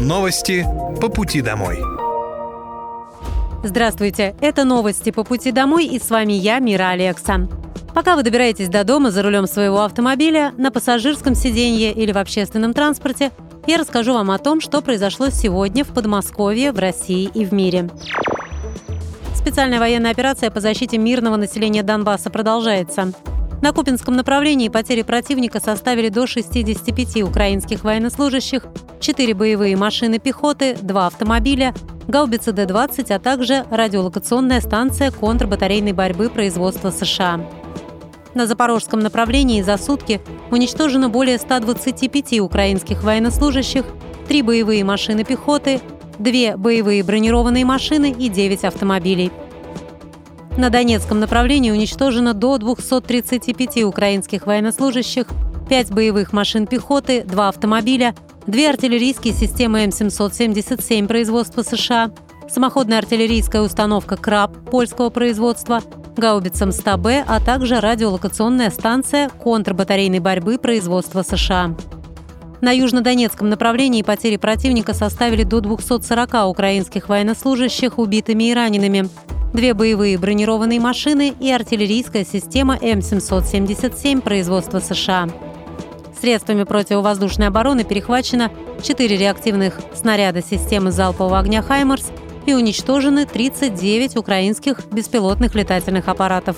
Новости по пути домой. Здравствуйте, это новости по пути домой и с вами я, Мира Алекса. Пока вы добираетесь до дома за рулем своего автомобиля, на пассажирском сиденье или в общественном транспорте, я расскажу вам о том, что произошло сегодня в Подмосковье, в России и в мире. Специальная военная операция по защите мирного населения Донбасса продолжается. На Купинском направлении потери противника составили до 65 украинских военнослужащих, 4 боевые машины пехоты, 2 автомобиля, гаубица Д-20, а также радиолокационная станция контрбатарейной борьбы производства США. На запорожском направлении за сутки уничтожено более 125 украинских военнослужащих, 3 боевые машины пехоты, 2 боевые бронированные машины и 9 автомобилей. На Донецком направлении уничтожено до 235 украинских военнослужащих, 5 боевых машин пехоты, 2 автомобиля, 2 артиллерийские системы М777 производства США, самоходная артиллерийская установка «Краб» польского производства, гаубица МСТА-Б, а также радиолокационная станция контрбатарейной борьбы производства США. На южнодонецком направлении потери противника составили до 240 украинских военнослужащих убитыми и ранеными две боевые бронированные машины и артиллерийская система М777 производства США. Средствами противовоздушной обороны перехвачено 4 реактивных снаряда системы залпового огня «Хаймерс» и уничтожены 39 украинских беспилотных летательных аппаратов.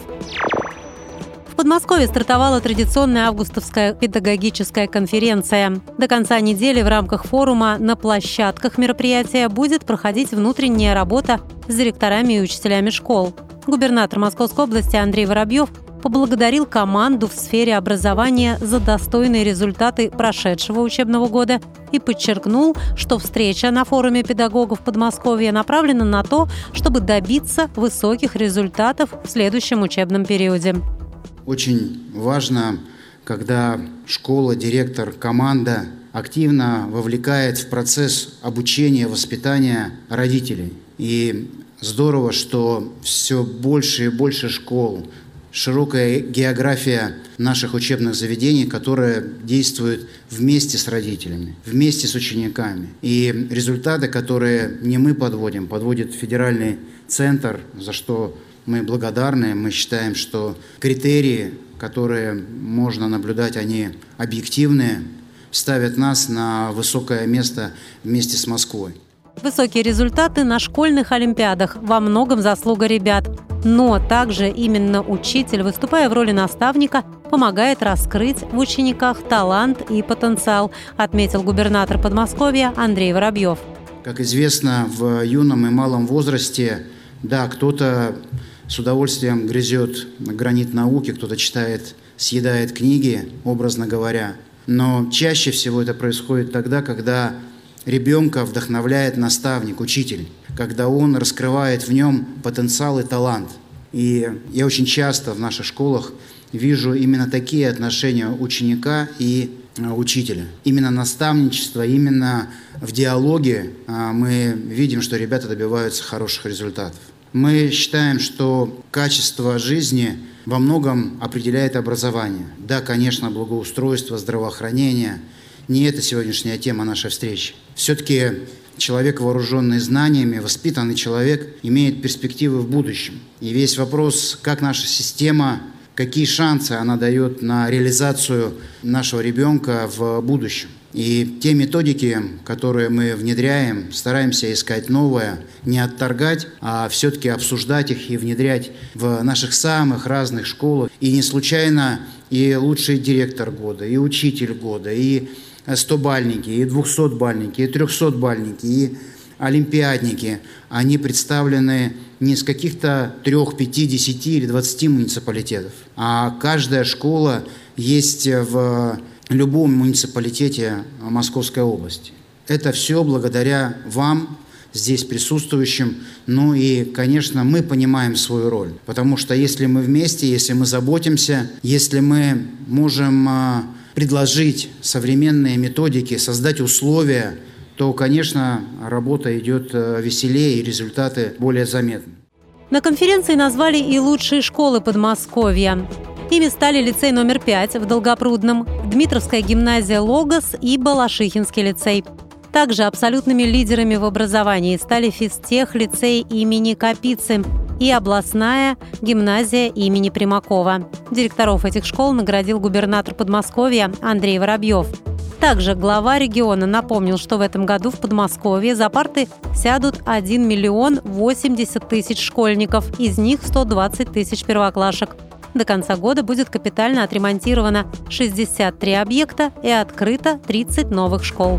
Подмосковье стартовала традиционная августовская педагогическая конференция. До конца недели в рамках форума на площадках мероприятия будет проходить внутренняя работа с директорами и учителями школ. Губернатор Московской области Андрей Воробьев поблагодарил команду в сфере образования за достойные результаты прошедшего учебного года и подчеркнул, что встреча на форуме педагогов Подмосковья направлена на то, чтобы добиться высоких результатов в следующем учебном периоде. Очень важно, когда школа, директор, команда активно вовлекает в процесс обучения, воспитания родителей. И здорово, что все больше и больше школ, широкая география наших учебных заведений, которые действуют вместе с родителями, вместе с учениками. И результаты, которые не мы подводим, подводит федеральный центр, за что мы благодарны, мы считаем, что критерии, которые можно наблюдать, они объективные, ставят нас на высокое место вместе с Москвой. Высокие результаты на школьных олимпиадах во многом заслуга ребят. Но также именно учитель, выступая в роли наставника, помогает раскрыть в учениках талант и потенциал, отметил губернатор Подмосковья Андрей Воробьев. Как известно, в юном и малом возрасте, да, кто-то с удовольствием грызет гранит науки, кто-то читает, съедает книги, образно говоря. Но чаще всего это происходит тогда, когда ребенка вдохновляет наставник, учитель, когда он раскрывает в нем потенциал и талант. И я очень часто в наших школах вижу именно такие отношения ученика и а, учителя. Именно наставничество, именно в диалоге а, мы видим, что ребята добиваются хороших результатов. Мы считаем, что качество жизни во многом определяет образование. Да, конечно, благоустройство, здравоохранение. Не это сегодняшняя тема нашей встречи. Все-таки человек, вооруженный знаниями, воспитанный человек, имеет перспективы в будущем. И весь вопрос, как наша система, какие шансы она дает на реализацию нашего ребенка в будущем. И те методики, которые мы внедряем, стараемся искать новое, не отторгать, а все-таки обсуждать их и внедрять в наших самых разных школах. И не случайно и лучший директор года, и учитель года, и 100-бальники, и 200-бальники, и 300-бальники, и олимпиадники, они представлены не из каких-то трех, пяти, десяти или двадцати муниципалитетов, а каждая школа есть в любом муниципалитете Московской области. Это все благодаря вам, здесь присутствующим. Ну и, конечно, мы понимаем свою роль. Потому что если мы вместе, если мы заботимся, если мы можем а, предложить современные методики, создать условия, то, конечно, работа идет а, веселее и результаты более заметны. На конференции назвали и лучшие школы Подмосковья. Ими стали лицей номер 5 в Долгопрудном, Дмитровская гимназия «Логос» и Балашихинский лицей. Также абсолютными лидерами в образовании стали физтех лицей имени Капицы и областная гимназия имени Примакова. Директоров этих школ наградил губернатор Подмосковья Андрей Воробьев. Также глава региона напомнил, что в этом году в Подмосковье за парты сядут 1 миллион 80 тысяч школьников, из них 120 тысяч первоклашек. До конца года будет капитально отремонтировано 63 объекта и открыто 30 новых школ.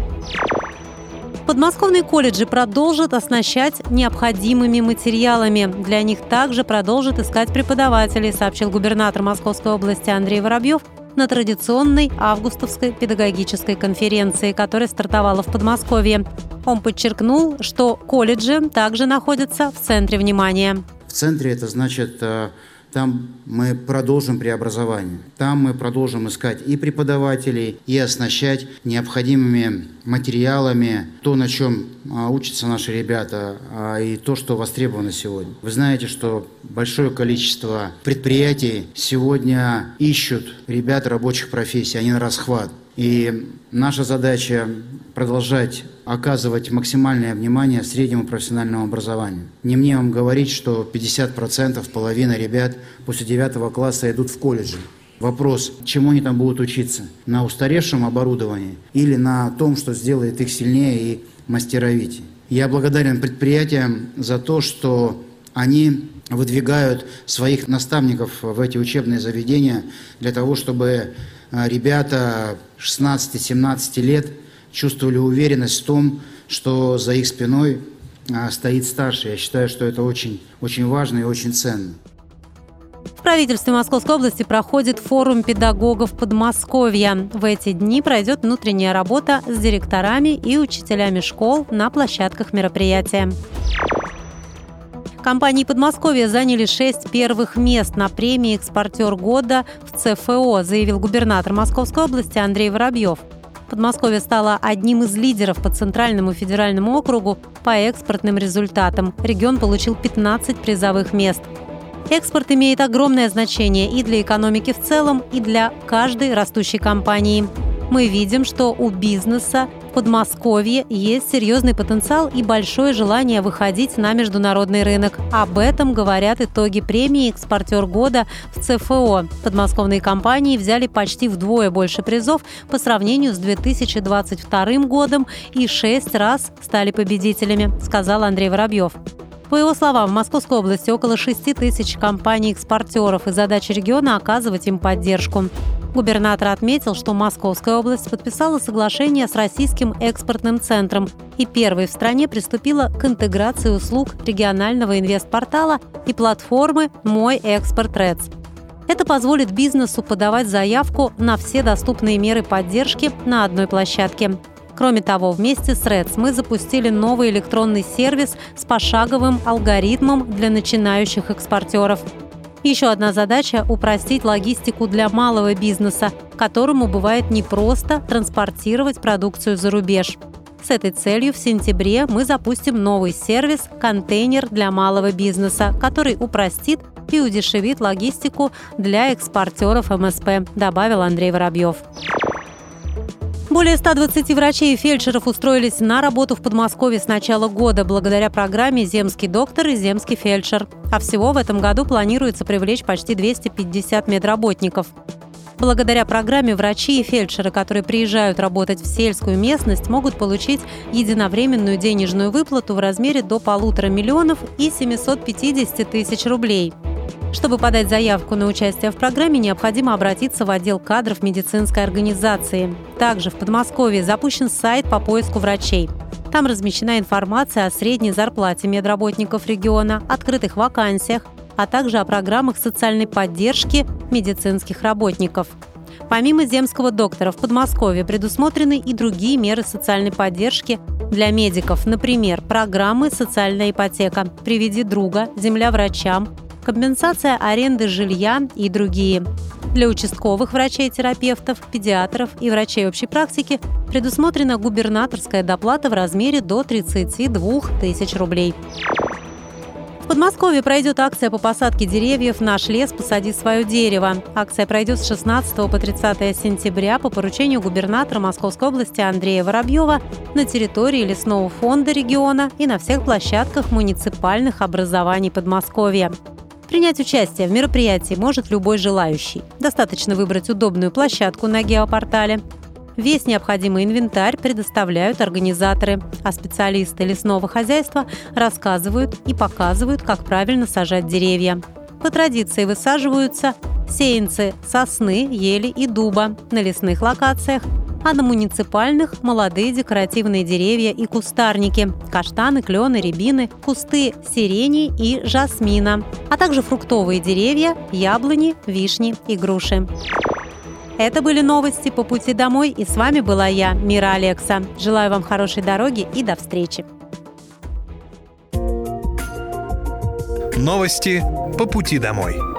Подмосковные колледжи продолжат оснащать необходимыми материалами. Для них также продолжат искать преподавателей, сообщил губернатор Московской области Андрей Воробьев на традиционной августовской педагогической конференции, которая стартовала в Подмосковье. Он подчеркнул, что колледжи также находятся в центре внимания. В центре это значит э, там мы продолжим преобразование. Там мы продолжим искать и преподавателей, и оснащать необходимыми материалами то, на чем а, учатся наши ребята, а, и то, что востребовано сегодня. Вы знаете, что большое количество предприятий сегодня ищут ребят рабочих профессий, они на расхват. И наша задача продолжать оказывать максимальное внимание среднему профессиональному образованию. Не мне вам говорить, что 50% половина ребят после 9 класса идут в колледжи. Вопрос, чему они там будут учиться? На устаревшем оборудовании или на том, что сделает их сильнее и мастеровитее? Я благодарен предприятиям за то, что они выдвигают своих наставников в эти учебные заведения для того, чтобы ребята 16-17 лет чувствовали уверенность в том, что за их спиной а, стоит старший. Я считаю, что это очень, очень важно и очень ценно. В правительстве Московской области проходит форум педагогов Подмосковья. В эти дни пройдет внутренняя работа с директорами и учителями школ на площадках мероприятия. Компании Подмосковья заняли шесть первых мест на премии «Экспортер года» в ЦФО, заявил губернатор Московской области Андрей Воробьев. Подмосковье стало одним из лидеров по Центральному федеральному округу по экспортным результатам. Регион получил 15 призовых мест. Экспорт имеет огромное значение и для экономики в целом, и для каждой растущей компании. Мы видим, что у бизнеса в Подмосковье есть серьезный потенциал и большое желание выходить на международный рынок. Об этом говорят итоги премии «Экспортер года» в ЦФО. Подмосковные компании взяли почти вдвое больше призов по сравнению с 2022 годом и шесть раз стали победителями, сказал Андрей Воробьев. По его словам, в Московской области около 6 тысяч компаний-экспортеров, и задача региона – оказывать им поддержку. Губернатор отметил, что Московская область подписала соглашение с Российским экспортным центром и первой в стране приступила к интеграции услуг регионального инвестпортала и платформы «Мой экспорт РЭЦ». Это позволит бизнесу подавать заявку на все доступные меры поддержки на одной площадке. Кроме того, вместе с РЭЦ мы запустили новый электронный сервис с пошаговым алгоритмом для начинающих экспортеров – еще одна задача – упростить логистику для малого бизнеса, которому бывает непросто транспортировать продукцию за рубеж. С этой целью в сентябре мы запустим новый сервис «Контейнер для малого бизнеса», который упростит и удешевит логистику для экспортеров МСП, добавил Андрей Воробьев. Более 120 врачей и фельдшеров устроились на работу в Подмосковье с начала года благодаря программе «Земский доктор» и «Земский фельдшер». А всего в этом году планируется привлечь почти 250 медработников. Благодаря программе врачи и фельдшеры, которые приезжают работать в сельскую местность, могут получить единовременную денежную выплату в размере до полутора миллионов и 750 тысяч рублей – чтобы подать заявку на участие в программе, необходимо обратиться в отдел кадров медицинской организации. Также в Подмосковье запущен сайт по поиску врачей. Там размещена информация о средней зарплате медработников региона, открытых вакансиях, а также о программах социальной поддержки медицинских работников. Помимо земского доктора в Подмосковье предусмотрены и другие меры социальной поддержки для медиков, например, программы «Социальная ипотека», «Приведи друга», «Земля врачам», компенсация аренды жилья и другие. Для участковых врачей-терапевтов, педиатров и врачей общей практики предусмотрена губернаторская доплата в размере до 32 тысяч рублей. Подмосковье пройдет акция по посадке деревьев «Наш лес. Посади свое дерево». Акция пройдет с 16 по 30 сентября по поручению губернатора Московской области Андрея Воробьева на территории лесного фонда региона и на всех площадках муниципальных образований Подмосковья. Принять участие в мероприятии может любой желающий. Достаточно выбрать удобную площадку на геопортале – Весь необходимый инвентарь предоставляют организаторы, а специалисты лесного хозяйства рассказывают и показывают, как правильно сажать деревья. По традиции высаживаются сеянцы сосны, ели и дуба на лесных локациях, а на муниципальных – молодые декоративные деревья и кустарники – каштаны, клены, рябины, кусты сирени и жасмина, а также фруктовые деревья, яблони, вишни и груши. Это были новости по пути домой, и с вами была я, Мира Алекса. Желаю вам хорошей дороги и до встречи. Новости по пути домой.